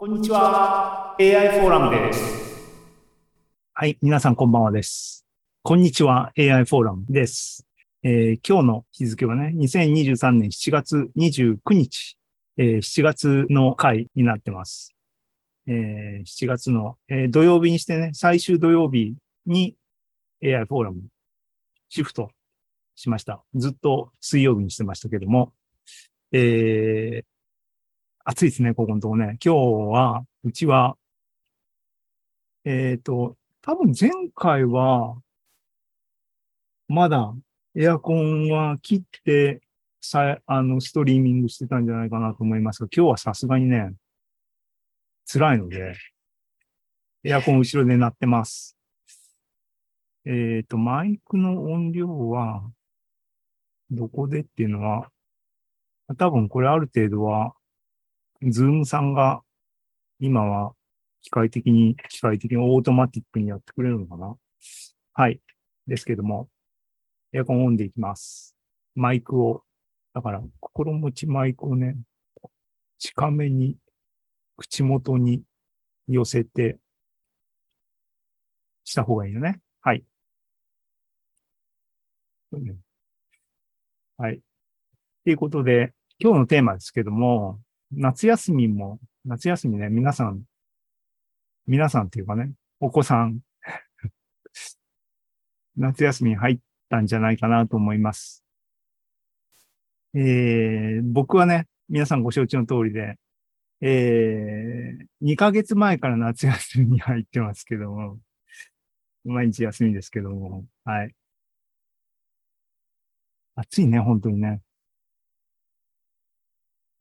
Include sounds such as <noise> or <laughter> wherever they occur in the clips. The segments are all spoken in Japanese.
こんにちは。AI フォーラムです。はい、皆さんこんばんはです。こんにちは、AI フォーラムです。えー今日の日付はね、2023年7月29日、えー7月の回になってます。えー7月の、えー土曜日にしてね、最終土曜日に AI フォーラムシフトしました。ずっと水曜日にしてましたけども、えー暑いですね、ここのとこね。今日は、うちは、えっ、と、多分前回は、まだエアコンは切って、さ、あの、ストリーミングしてたんじゃないかなと思いますが、今日はさすがにね、辛いので、エアコン後ろで鳴ってます。えっ、と、マイクの音量は、どこでっていうのは、多分これある程度は、ズームさんが今は機械的に、機械的にオートマティックにやってくれるのかな？はい。ですけども、エアコンオンでいきます。マイクを、だから、心持ちマイクをね、近めに、口元に寄せて、した方がいいよね。はい。はい。ということで、今日のテーマですけども、夏休みも、夏休みね、皆さん、皆さんっていうかね、お子さん、<laughs> 夏休みに入ったんじゃないかなと思います。えー、僕はね、皆さんご承知の通りで、えー、2ヶ月前から夏休みに入ってますけども、毎日休みですけども、はい。暑いね、本当にね。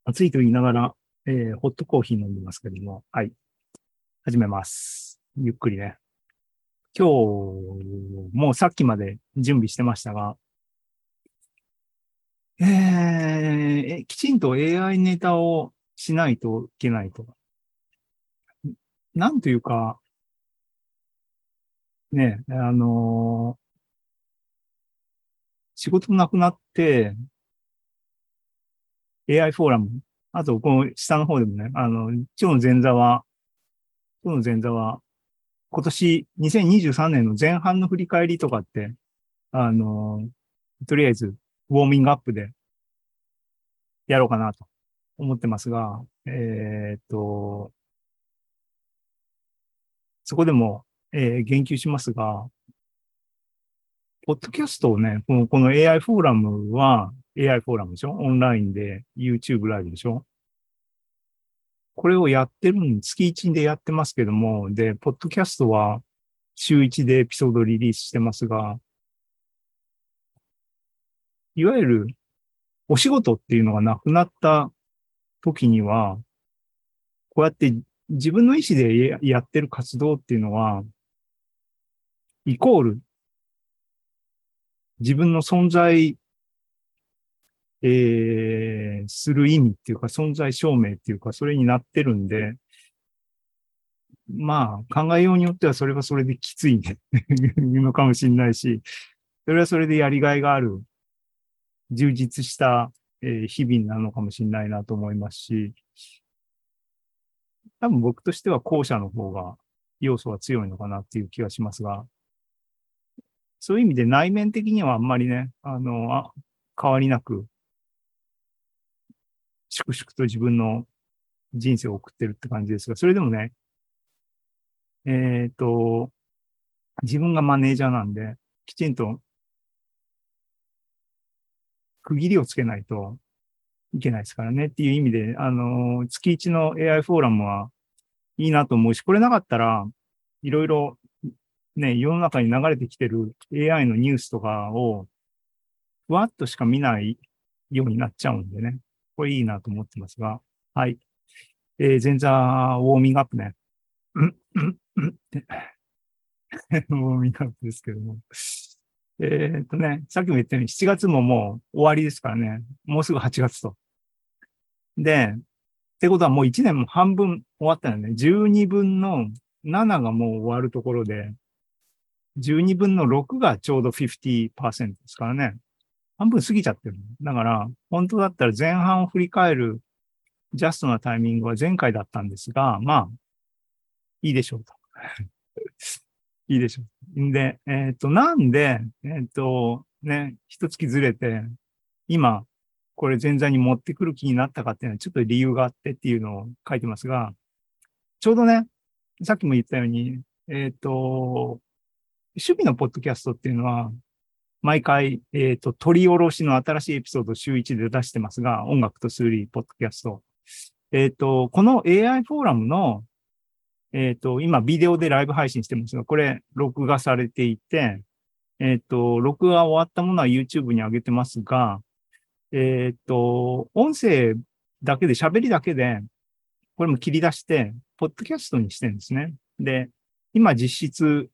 暑いと言いながら、えー、ホットコーヒー飲んでますけども、はい。始めます。ゆっくりね。今日、もうさっきまで準備してましたが、えーきちんと AI ネタをしないといけないと。なんというか、ね、あのー仕事なくなって、AI フォーラム、あと、この下の方でもね、あの、今日の前座は、今日の前座は、今年2023年の前半の振り返りとかって、あの、とりあえず、ウォーミングアップで、やろうかなと思ってますが、えーっと、そこでも、えー言及しますが、ポッドキャストをね、このこの AI フォーラムは、AI フォーラムでしょ？オンラインで YouTube ライブでしょ？これをやってるん、月1でやってますけども、で、ポッドキャストは週1でエピソードリリースしてますが、いわゆるお仕事っていうのがなくなった時には、こうやって自分の意思でややってる活動っていうのは、イコール自分の存在えー、する意味っていうか、存在証明っていうか、それになってるんで、まあ、考えようによってはそれはそれできついね、<laughs> のかもしれないし、それはそれでやりがいがある、充実した、えー日々なのかもしれないなと思いますし、多分僕としては後者の方が要素は強いのかなっていう気がしますが、そういう意味で内面的にはあんまりね、あの、あ変わりなく、粛々と自分の人生を送ってるって感じですが、それでもね、えっ、と、自分がマネージャーなんで、きちんと区切りをつけないといけないですからねっていう意味で、あの、月1の AI フォーラムはいいなと思うし、これなかったら、いろいろね、世の中に流れてきてる AI のニュースとかを、ふわっとしか見ないようになっちゃうんでね。これいいなと思ってますが。はい。えー、前座ウォーミングアップね。<laughs> ウォーミングアップですけども。えーっとね、さっきも言ったように7月ももう終わりですからね。もうすぐ8月と。で、ってことはもう1年も半分終わったよね。12分の7がもう終わるところで、12分の6がちょうど50%ですからね。半分過ぎちゃってる。だから、本当だったら前半を振り返るジャストなタイミングは前回だったんですが、まあ、いいでしょうと。<laughs> いいでしょう。んで、えっ、と、なんで、えっ、と、ね、一月ずれて、今、これ前座に持ってくる気になったかっていうのはちょっと理由があってっていうのを書いてますが、ちょうどね、さっきも言ったように、えっ、と、趣味のポッドキャストっていうのは、毎回、えっ、と、取り下ろしの新しいエピソード週1で出してますが、音楽と数理ポッドキャスト。えっ、と、この AI フォーラムの、えっ、と、今ビデオでライブ配信してますが、これ録画されていて、えっ、と、録画終わったものは YouTube に上げてますが、えっ、と、音声だけで、喋りだけで、これも切り出して、ポッドキャストにしてるんですね。で、今実質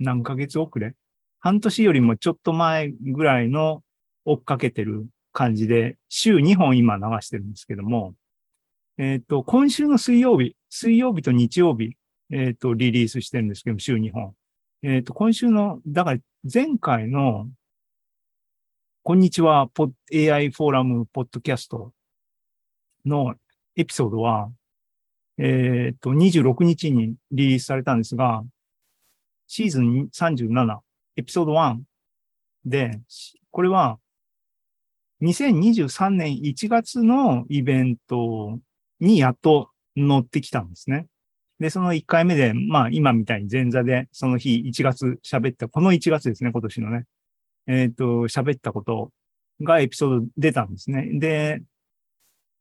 何ヶ月遅れ半年よりもちょっと前ぐらいの追っかけてる感じで、週2本今流してるんですけども、えっ、と、今週の水曜日、水曜日と日曜日、えっ、と、リリースしてるんですけども、週2本。えっ、と、今週の、だから前回の、こんにちは、AI フォーラムポッドキャストのエピソードは、えっ、と、26日にリリースされたんですが、シーズン37、エピソード1で、これは、2023年1月のイベントにやっと乗ってきたんですね。で、その1回目で、まあ今みたいに前座でその日1月喋った、この1月ですね、今年のね。えっ、と、喋ったことがエピソード出たんですね。で、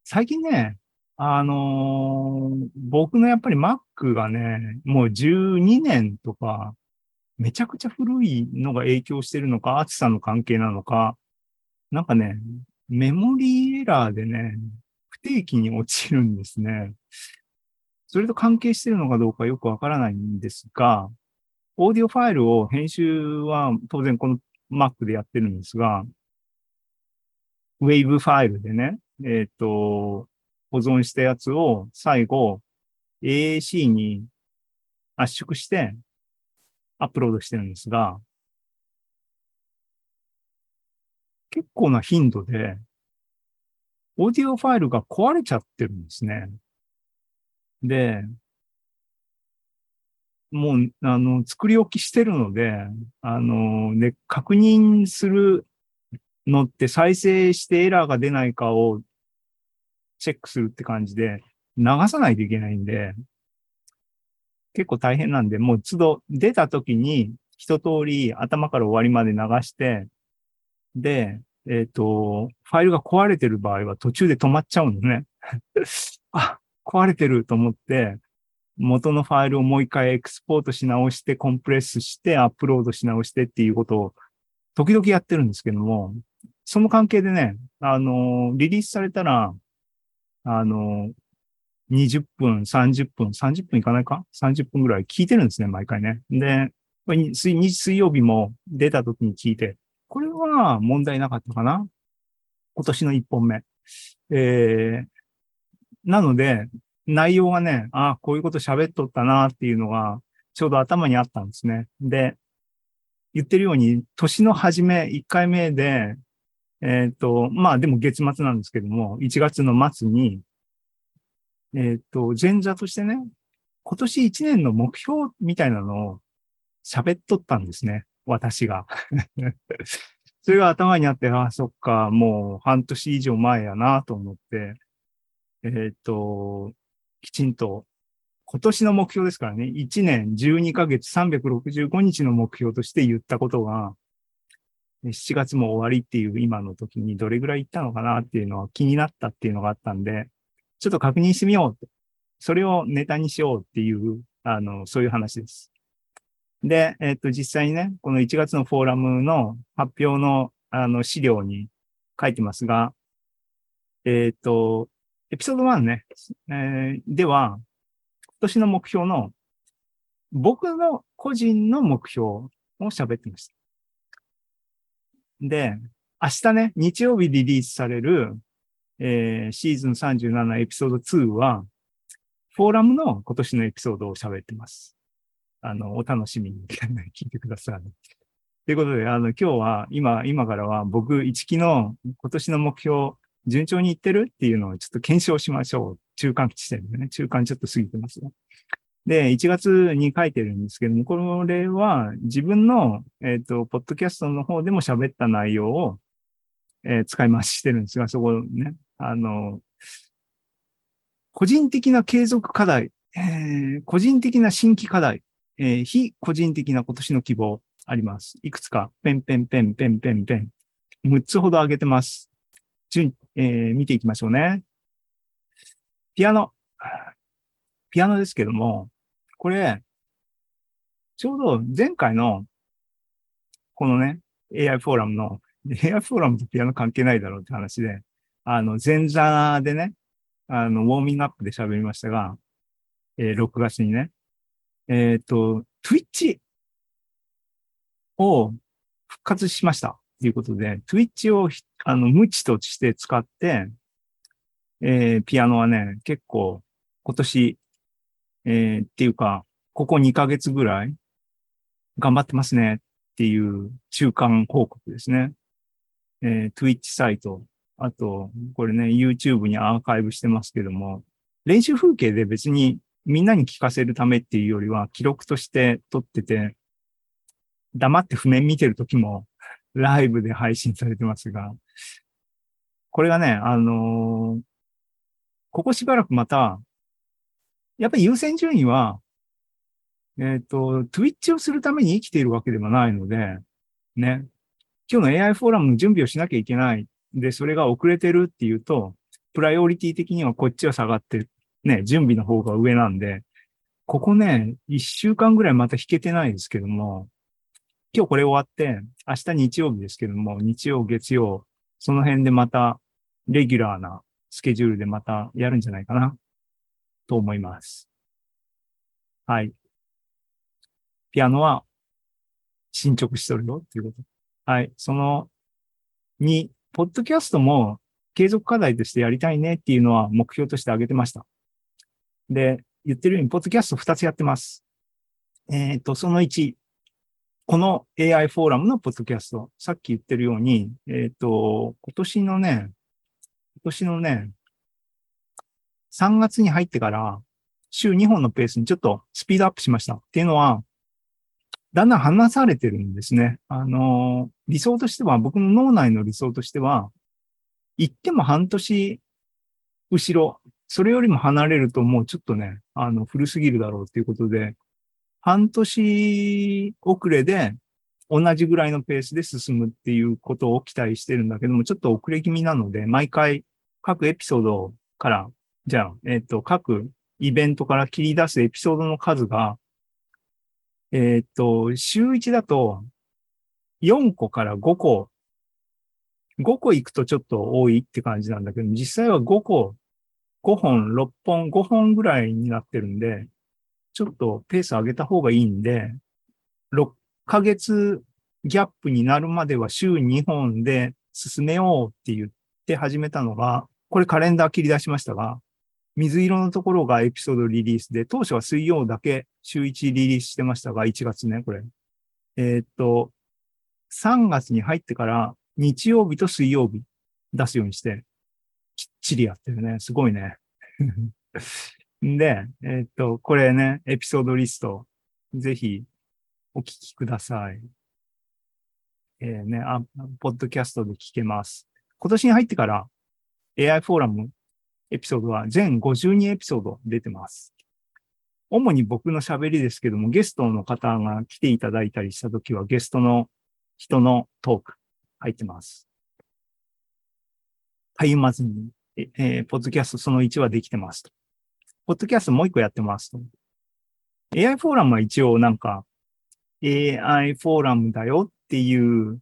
最近ね、あのー僕のやっぱり Mac がね、もう12年とか、めちゃくちゃ古いのが影響してるのか、暑さの関係なのか、なんかね、メモリーエラーでね、不定期に落ちるんですね。それと関係してるのかどうかよくわからないんですが、オーディオファイルを編集は当然この Mac でやってるんですが、Wave ファイルでね、えっ、と、保存したやつを最後 AAC に圧縮してアップロードしてるんですが、結構な頻度で、オーディオファイルが壊れちゃってるんですね。で、もう、あの、作り置きしてるので、あの、で、確認するのって再生してエラーが出ないかをチェックするって感じで、流さないといけないんで、結構大変なんで、もう都度出た時に一通り頭から終わりまで流して、で、えっ、と、ファイルが壊れてる場合は途中で止まっちゃうのね。<laughs> あ、壊れてると思って、元のファイルをもう一回エクスポートし直して、コンプレスして、アップロードし直してっていうことを時々やってるんですけども、その関係でね、あの、リリースされたら、あの、20分、30分、30分いかないか ?30 分ぐらい聞いてるんですね、毎回ね。で、水水曜日も出た時に聞いて、これは問題なかったかな？今年の1本目。えー、なので、内容がね、あこういうこと喋っとったなっていうのが、ちょうど頭にあったんですね。で、言ってるように、年の初め、1回目で、えっ、と、まあでも月末なんですけども、1月の末に、えっ、と、前座としてね、今年1年の目標みたいなのを喋っとったんですね。私が。<laughs> それが頭にあって、ああ、そっか、もう半年以上前やなと思って、えっ、と、きちんと、今年の目標ですからね、1年12ヶ月365日の目標として言ったことが、7月も終わりっていう今の時にどれぐらい行ったのかなっていうのは気になったっていうのがあったんで、ちょっと確認してみようって。それをネタにしようっていう、あの、そういう話です。で、えっ、と、実際にね、この1月のフォーラムの発表の、あの、資料に書いてますが、えっ、と、エピソード1ね、えーでは、今年の目標の、僕の個人の目標を喋ってました。で、明日ね、日曜日リリースされる、えーシーズン37エピソード2は、フォーラムの今年のエピソードを喋ってます。あの、お楽しみに聞いてください。ということで、あの、今日は、今、今からは僕、一期の今年の目標順調にいってるっていうのをちょっと検証しましょう。中間地点でね。中間ちょっと過ぎてますよ。で、1月に書いてるんですけども、これは自分の、えっ、と、ポッドキャストの方でも喋った内容を、えー使い回ししてるんですが、そこね、あの、個人的な継続課題、えー個人的な新規課題、えー非個人的な今年の希望あります。いくつか、ペンペンペンペンペンペン、6つほど挙げてます。順、えー見ていきましょうね。ピアノ。ピアノですけども、これ、ちょうど前回の、このね、AI フォーラムの、AI フォーラムとピアノ関係ないだろうって話で、あの、前座でね、あの、ウォーミングアップで喋りましたが、えー6月にね、えっ、と、Twitch を復活しました。ということで、Twitch をあの無知として使って、えーピアノはね、結構今年、えーっていうか、ここ2ヶ月ぐらい頑張ってますねっていう中間報告ですね。えー Twitch サイト、あと、これね、YouTube にアーカイブしてますけども、練習風景で別にみんなに聞かせるためっていうよりは、記録として撮ってて、黙って譜面見てる時も <laughs> ライブで配信されてますが、これがね、あのーここしばらくまた、やっぱり優先順位は、えっ、と、Twitch をするために生きているわけではないので、ね、今日の AI フォーラムの準備をしなきゃいけない。で、それが遅れてるっていうと、プライオリティ的にはこっちは下がって。ね、準備の方が上なんで、ここね、一週間ぐらいまた弾けてないですけども、今日これ終わって、明日日曜日ですけども、日曜、月曜、その辺でまた、レギュラーなスケジュールでまたやるんじゃないかな、と思います。はい。ピアノは進捗しとるよっていうこと。はい。その2、ポッドキャストも継続課題としてやりたいねっていうのは目標として挙げてました。で、言ってるように、ポッドキャスト2つやってます。えっ、と、その1、この AI フォーラムのポッドキャスト、さっき言ってるように、えっ、と、今年のね、今年のね、3月に入ってから、週2本のペースにちょっとスピードアップしました。っていうのは、だんだん話されてるんですね。あの、理想としては、僕の脳内の理想としては、行っても半年後ろ、それよりも離れるともうちょっとね、あの、古すぎるだろうっていうことで、半年遅れで同じぐらいのペースで進むっていうことを期待してるんだけども、ちょっと遅れ気味なので、毎回各エピソードから、じゃあ、えっ、と、各イベントから切り出すエピソードの数が、えっ、と、週1だと4個から5個、5個行くとちょっと多いって感じなんだけど、実際は5個、5本、6本、5本ぐらいになってるんで、ちょっとペース上げた方がいいんで、6ヶ月ギャップになるまでは週2本で進めようって言って始めたのが、これカレンダー切り出しましたが、水色のところがエピソードリリースで、当初は水曜だけ週1リリースしてましたが、1月ね、これ。えーっと、3月に入ってから日曜日と水曜日出すようにして、きっちりやってるね。すごいね。<laughs> で、えーっと、これね、エピソードリスト、ぜひお聞きください。えーね、あ、ポッドキャストで聞けます。今年に入ってから AI フォーラムエピソードは全52エピソード出てます。主に僕の喋りですけども、ゲストの方が来ていただいたりしたときは、ゲストの人のトーク入ってます。たゆまずに、えーポッドキャストその1はできてますと。ポッドキャストもう1個やってますと。AI フォーラムは一応なんか、AI フォーラムだよっていう、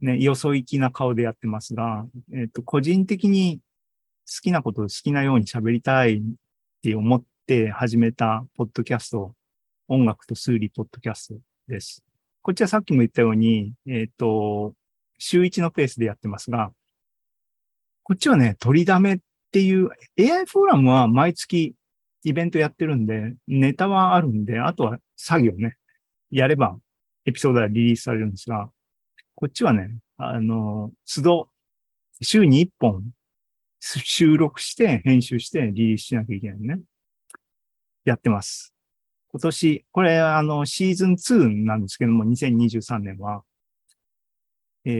ね、よそ行きな顔でやってますが、えっ、と、個人的に好きなことを好きなように喋りたいって思って始めたポッドキャスト、音楽と数理ポッドキャストです。こっちはさっきも言ったように、えっ、と、週1のペースでやってますが、こっちはね、取りだめっていう、AI フォーラムは毎月イベントやってるんで、ネタはあるんで、あとは作業ね、やればエピソードがリリースされるんですが、こっちはね、あの、都度、週に1本収録して、編集して、リリースしなきゃいけないね。やってます。今年、これ、あの、シーズン2なんですけども、2023年は。え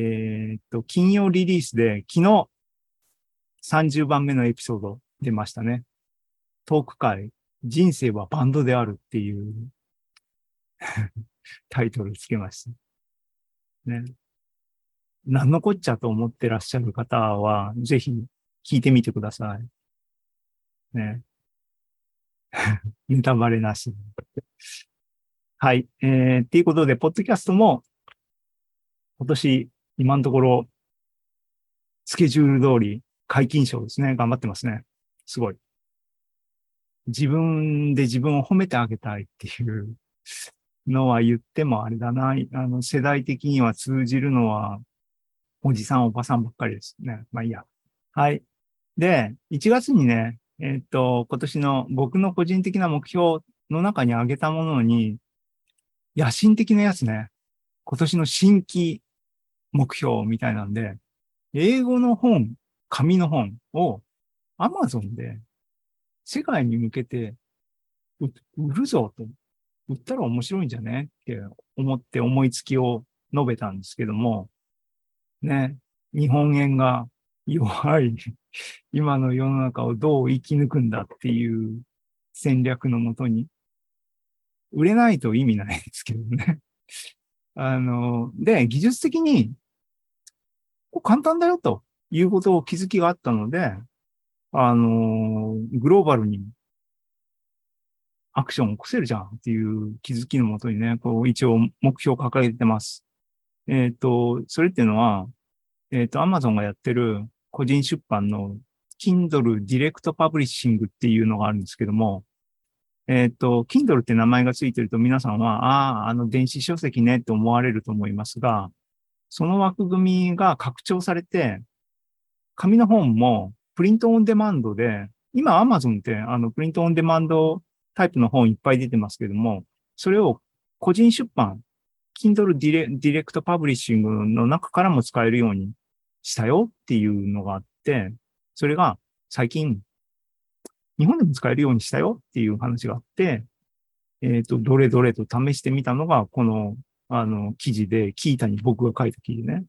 ーっと、金曜リリースで、昨日、30番目のエピソード出ましたね。トーク会、人生はバンドであるっていう <laughs> タイトルつけました。ね。何のこっちゃと思ってらっしゃる方は、ぜひ聞いてみてください。ね。<laughs> ネタバレなし。はい。えー、っていうことで、ポッドキャストも、今年、今のところ、スケジュール通り、解禁賞ですね。頑張ってますね。すごい。自分で自分を褒めてあげたいっていうのは言ってもあれだな。あの、世代的には通じるのは、おじさん、おばさんばっかりですね。まあいいや。はい。で、1月にね、えっと、今年の僕の個人的な目標の中に挙げたものに、野心的なやつね。今年の新規目標みたいなんで、英語の本、紙の本を Amazon で世界に向けて売るぞと。売ったら面白いんじゃね？って思って思いつきを述べたんですけども、ね、日本円が弱い今の世の中をどう生き抜くんだっていう戦略のもとに、売れないと意味ないですけどね。<laughs> あの、で、技術的に、簡単だよということを気づきがあったので、あの、グローバルにアクションを起こせるじゃんっていう気づきのもとにね、こう一応目標を掲げてます。えっ、と、それっていうのは、えっ、と、Amazon がやってる個人出版の Kindle Direct Publishing っていうのがあるんですけども、えっ、と、Kindle って名前がついてると皆さんは、ああ、あの電子書籍ねって思われると思いますが、その枠組みが拡張されて、紙の本もプリントオンデマンドで、今 Amazon ってあのプリントオンデマンドタイプの本いっぱい出てますけども、それを個人出版、Kindle Direct Publishing の中からも使えるようにしたよっていうのがあって、それが最近、日本でも使えるようにしたよっていう話があって、えっ、と、どれどれと試してみたのが、この、あの、記事で、キータに僕が書いた記事ね。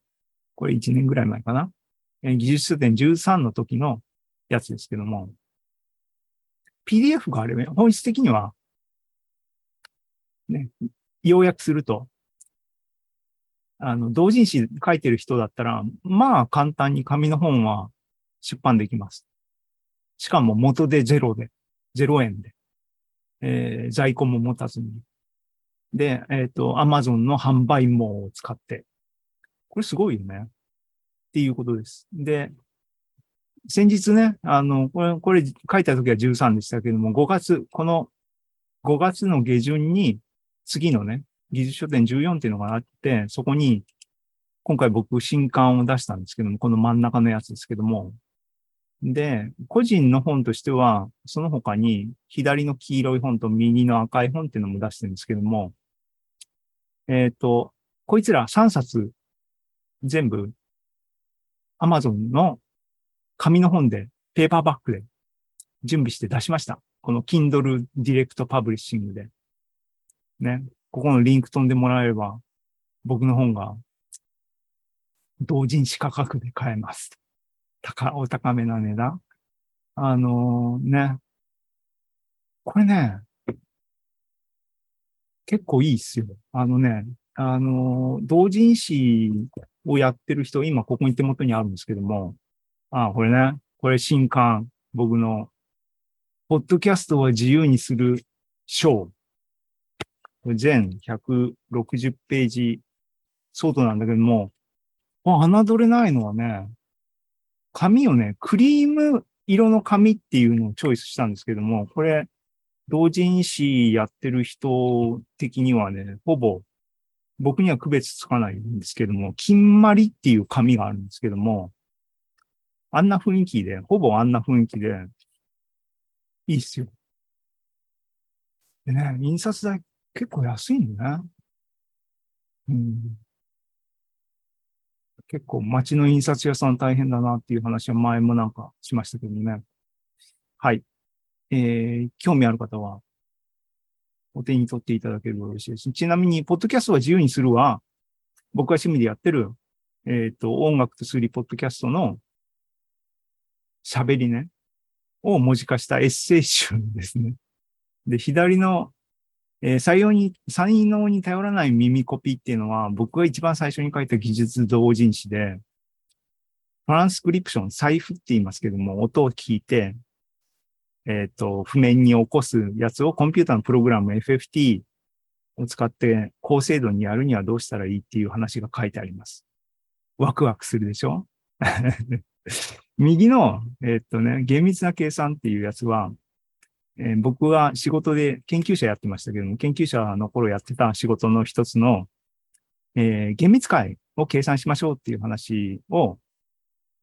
これ1年ぐらい前かな。えー技術書店13の時のやつですけども、PDF があれば、本質的には、ね、要約すると、あの、同人誌書いてる人だったら、まあ簡単に紙の本は出版できます。しかも元でゼロで、0円で、えー在庫も持たずに。で、えっ、と、Amazon の販売網を使って。これすごいよね。っていうことです。で、先日ね、あの、これ、これ書いた時は13でしたけども、5月、この5月の下旬に、次のね、技術書店14っていうのがあって、そこに、今回僕新刊を出したんですけども、この真ん中のやつですけども、で、個人の本としては、その他に左の黄色い本と右の赤い本っていうのも出してるんですけども、えっ、と、こいつら3冊全部 Amazon の紙の本で、ペーパーバッグで準備して出しました。この Kindle Direct Publishing で。ね。ここのリンク飛んでもらえれば、僕の本が同人誌価格で買えます。高、お高めな値段。あのね。これね、結構いいっすよ。あのね、あの同人誌をやってる人、今ここに手元にあるんですけども、あ、これね、これ新刊、僕の、ポッドキャストは自由にする章。全160ページ相当なんだけども、あ、侮れないのはね、紙をね、クリーム色の紙っていうのをチョイスしたんですけども、これ、同人誌やってる人的にはね、ほぼ、僕には区別つかないんですけども、金まりっていう紙があるんですけども、あんな雰囲気で、ほぼあんな雰囲気で、いいっすよ。でね、印刷代結構安いんだね。うん。結構街の印刷屋さん大変だなっていう話は前もなんかしましたけどね。はい。えー、興味ある方は、お手に取っていただければよろしいです。ちなみに、ポッドキャストは自由にするは、僕が趣味でやってる、えっ、と、音楽と数理ポッドキャストの喋りね、を文字化したエッセイ集ですね。で、左の、えー採用に、才能に頼らない耳コピーっていうのは、僕が一番最初に書いた技術同人誌で、トランスクリプション、財布って言いますけども、音を聞いて、えっ、と、譜面に起こすやつをコンピューターのプログラム FFT を使って高精度にやるにはどうしたらいいっていう話が書いてあります。ワクワクするでしょ？<laughs> 右の、えっ、とね、厳密な計算っていうやつは、えー僕は仕事で研究者やってましたけども、研究者の頃やってた仕事の一つの、えー厳密解を計算しましょうっていう話を、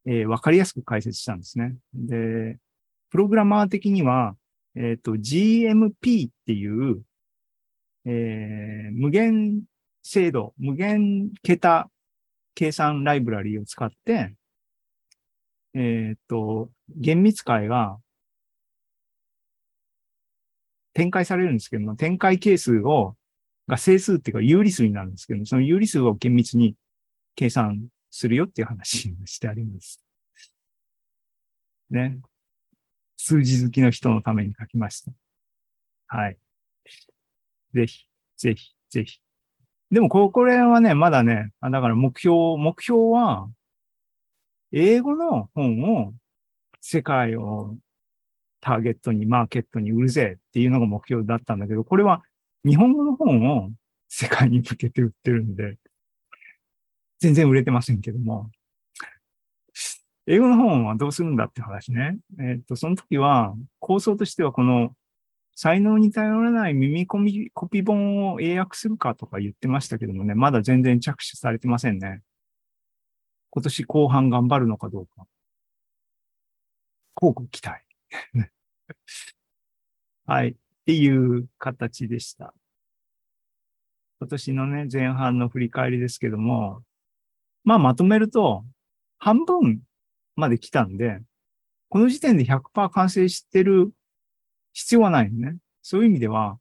えーわかりやすく解説したんですね。で、プログラマー的には、えっ、と、GMP っていう、えー無限精度、無限桁計算ライブラリを使って、えっ、と、厳密解が展開されるんですけども、展開係数を、が整数っていうか有理数になるんですけども、その有理数を厳密に計算するよっていう話をしてあります。ね。数字好きの人のために書きました。はい。ぜひ、ぜひ、ぜひ。でも、ここれはね、まだね、あだから目標、目標は、英語の本を世界をターゲットに、マーケットに売るぜっていうのが目標だったんだけど、これは日本語の本を世界に向けて売ってるんで、全然売れてませんけども、英語の本はどうするんだって話ね。えっと、その時は構想としてはこの才能に頼らない耳コミコピ本を英訳するかとか言ってましたけどもね、まだ全然着手されてませんね。今年後半頑張るのかどうか。広告期待。<laughs> はい。っていう形でした。今年のね、前半の振り返りですけども、まあまとめると、半分まで来たんで、この時点で100%完成してる必要はないね。そういう意味では、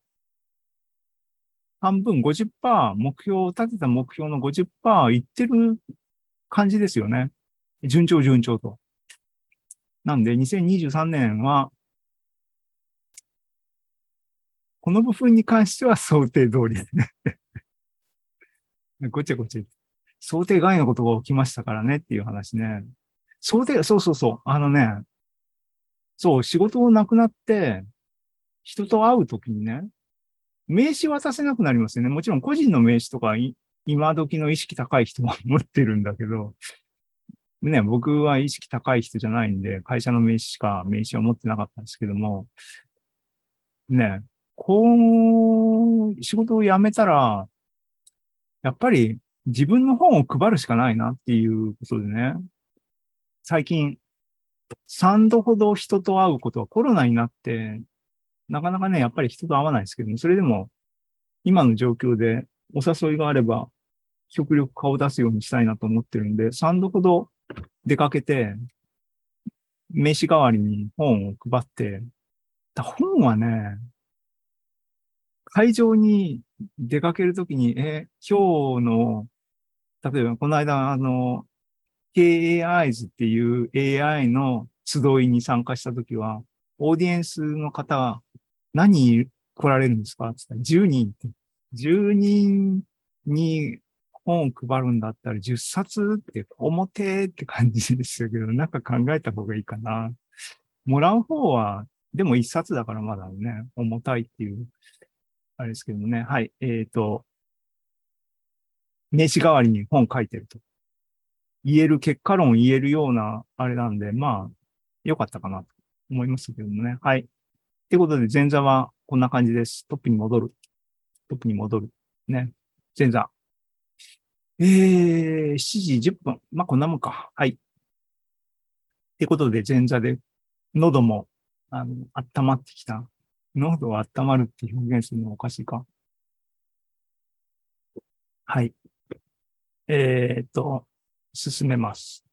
半分50%目標を、立てた目標の50%いってる感じですよね。順調順調と。なんで、2023年は、この部分に関しては想定通りですね。<laughs> ごちゃごちゃ。想定外のことが起きましたからねっていう話ね。想定、そうそうそう。あのね、そう、仕事をなくなって、人と会うときにね、名刺渡せなくなりますよね。もちろん個人の名刺とか、今時の意識高い人は持ってるんだけど、ね、僕は意識高い人じゃないんで、会社の名刺しか名刺は持ってなかったんですけども、ね、こう、仕事を辞めたら、やっぱり自分の本を配るしかないなっていうことでね、最近、3度ほど人と会うことはコロナになって、なかなかね、やっぱり人と会わないですけども、それでも、今の状況でお誘いがあれば、極力顔を出すようにしたいなと思ってるんで、3度ほど出かけて、名刺代わりに本を配って、だ本はね、会場に出かけるときに、え、今日の、例えばこの間、あの、KAIs っていう AI の集いに参加したときは、オーディエンスの方、何来られるんですかって言ったら、10人って。10人に本を配るんだったら10冊って表って感じですけど、なんか考えた方がいいかな。もらう方は、でも1冊だからまだね、重たいっていう、あれですけどもね。はい。えっ、と、名刺代わりに本書いてると。言える、結果論言えるような、あれなんで、まあ、良かったかなと思いますけどもね。はい。ってことで、前座はこんな感じです。トップに戻る。トップに戻る。ね。前座。えー、7時10分。まあ、こんなもんか。はい。ってことで、前座で、喉も、あの、温まってきた。喉を温まるって表現するのおかしいか。はい。えーっと、進めます。